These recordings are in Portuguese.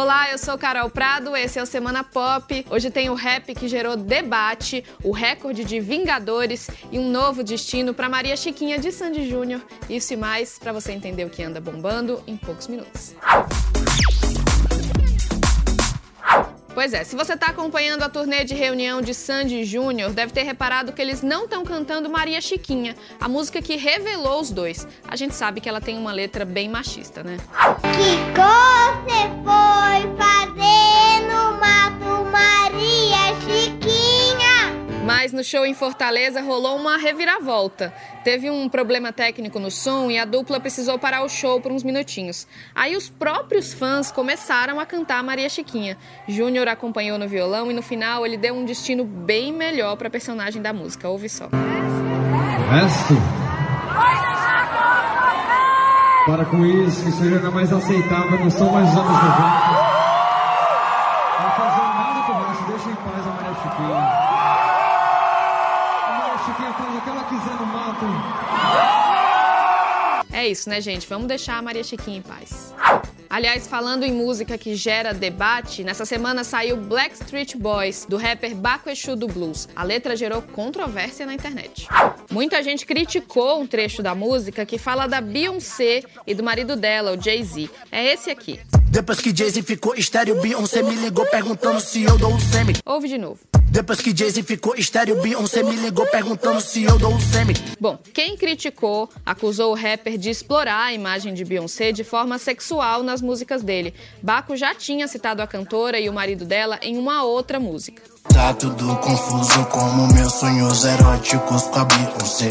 Olá, eu sou Carol Prado, esse é o Semana Pop. Hoje tem o rap que gerou debate, o recorde de Vingadores e um novo destino para Maria Chiquinha de Sandy Júnior. Isso e mais para você entender o que anda bombando em poucos minutos. Pois é, se você está acompanhando a turnê de reunião de Sandy Júnior, deve ter reparado que eles não estão cantando Maria Chiquinha, a música que revelou os dois. A gente sabe que ela tem uma letra bem machista, né? Que você foi fazer no mato Maria Chiquinha? Mas no show em Fortaleza rolou uma reviravolta. Teve um problema técnico no som e a dupla precisou parar o show por uns minutinhos. Aí os próprios fãs começaram a cantar Maria Chiquinha. Júnior acompanhou no violão e no final ele deu um destino bem melhor para a personagem da música. Ouve só. Resto. Para com isso, que isso já é mais aceitável, não são mais os anos 90. Não fazer nada com o resto, deixa em paz a Maria Chiquinha. A Maria Chiquinha faz o que ela quiser no mato. É isso, né, gente? Vamos deixar a Maria Chiquinha em paz. Aliás, falando em música que gera debate, nessa semana saiu Black Street Boys, do rapper Baco Exu do Blues. A letra gerou controvérsia na internet. Muita gente criticou um trecho da música que fala da Beyoncé e do marido dela, o Jay-Z. É esse aqui. Depois que Jay-Z ficou estéreo, Beyoncé me ligou perguntando se eu dou o semi. Ouve de novo. Depois que Jay-Z ficou estéreo, Beyoncé me ligou perguntando se eu dou o semi. Bom, quem criticou acusou o rapper de explorar a imagem de Beyoncé de forma sexual nas músicas dele. Baco já tinha citado a cantora e o marido dela em uma outra música. Tá tudo confuso como meus sonhos eróticos com a Beyoncé.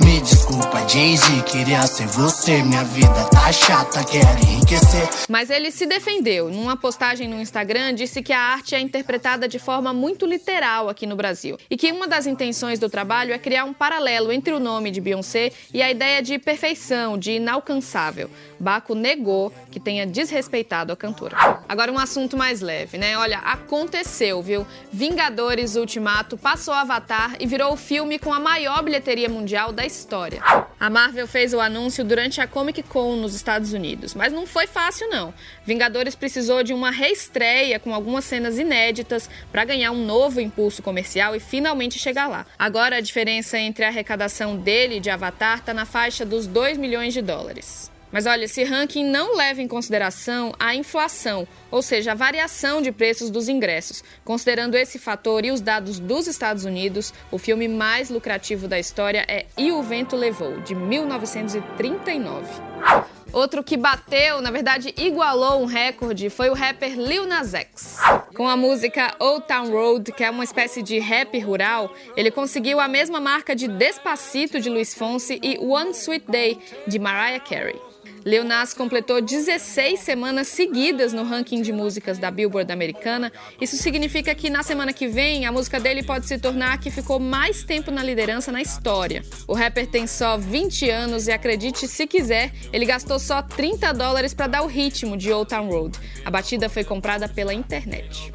Me desculpa, Jay-Z, queria ser você. Minha vida tá chata, quero enriquecer. Mas ele se defendeu. Numa postagem no Instagram, disse que a arte é interpretada de forma muito literal aqui no Brasil. E que uma das intenções do trabalho é criar um paralelo entre o nome de Beyoncé e a ideia de perfeição, de inalcançável. Baco negou que tenha desrespeitado a cantora. Agora um assunto mais leve, né? Olha, aconteceu, viu? Vingadores Ultimato passou Avatar e virou o filme com a maior bilheteria mundial da história. A Marvel fez o anúncio durante a Comic Con nos Estados Unidos, mas não foi fácil não. Vingadores precisou de uma reestreia com algumas cenas inéditas para ganhar um novo impulso comercial e finalmente chegar lá. Agora a diferença entre a arrecadação dele e de Avatar está na faixa dos 2 milhões de dólares. Mas olha, esse ranking não leva em consideração a inflação, ou seja, a variação de preços dos ingressos. Considerando esse fator e os dados dos Estados Unidos, o filme mais lucrativo da história é E o Vento Levou, de 1939. Outro que bateu, na verdade igualou um recorde, foi o rapper Lil Nas X. Com a música Old Town Road, que é uma espécie de rap rural, ele conseguiu a mesma marca de Despacito de Luiz Fonsi e One Sweet Day de Mariah Carey. Lil Nas completou 16 semanas seguidas no ranking de músicas da Billboard americana. Isso significa que na semana que vem a música dele pode se tornar a que ficou mais tempo na liderança na história. O rapper tem só 20 anos e acredite se quiser, ele gastou só 30 dólares para dar o ritmo de Old Town Road. A batida foi comprada pela internet.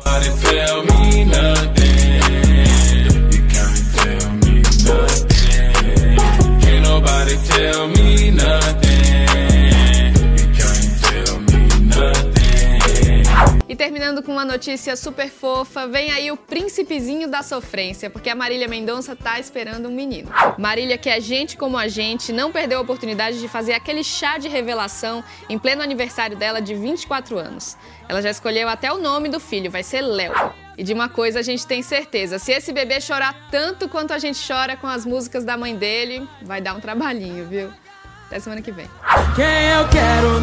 Com uma notícia super fofa, vem aí o príncipezinho da sofrência, porque a Marília Mendonça tá esperando um menino. Marília, que é gente como a gente, não perdeu a oportunidade de fazer aquele chá de revelação em pleno aniversário dela de 24 anos. Ela já escolheu até o nome do filho, vai ser Léo. E de uma coisa a gente tem certeza: se esse bebê chorar tanto quanto a gente chora com as músicas da mãe dele, vai dar um trabalhinho, viu? Até semana que vem. Quem eu quero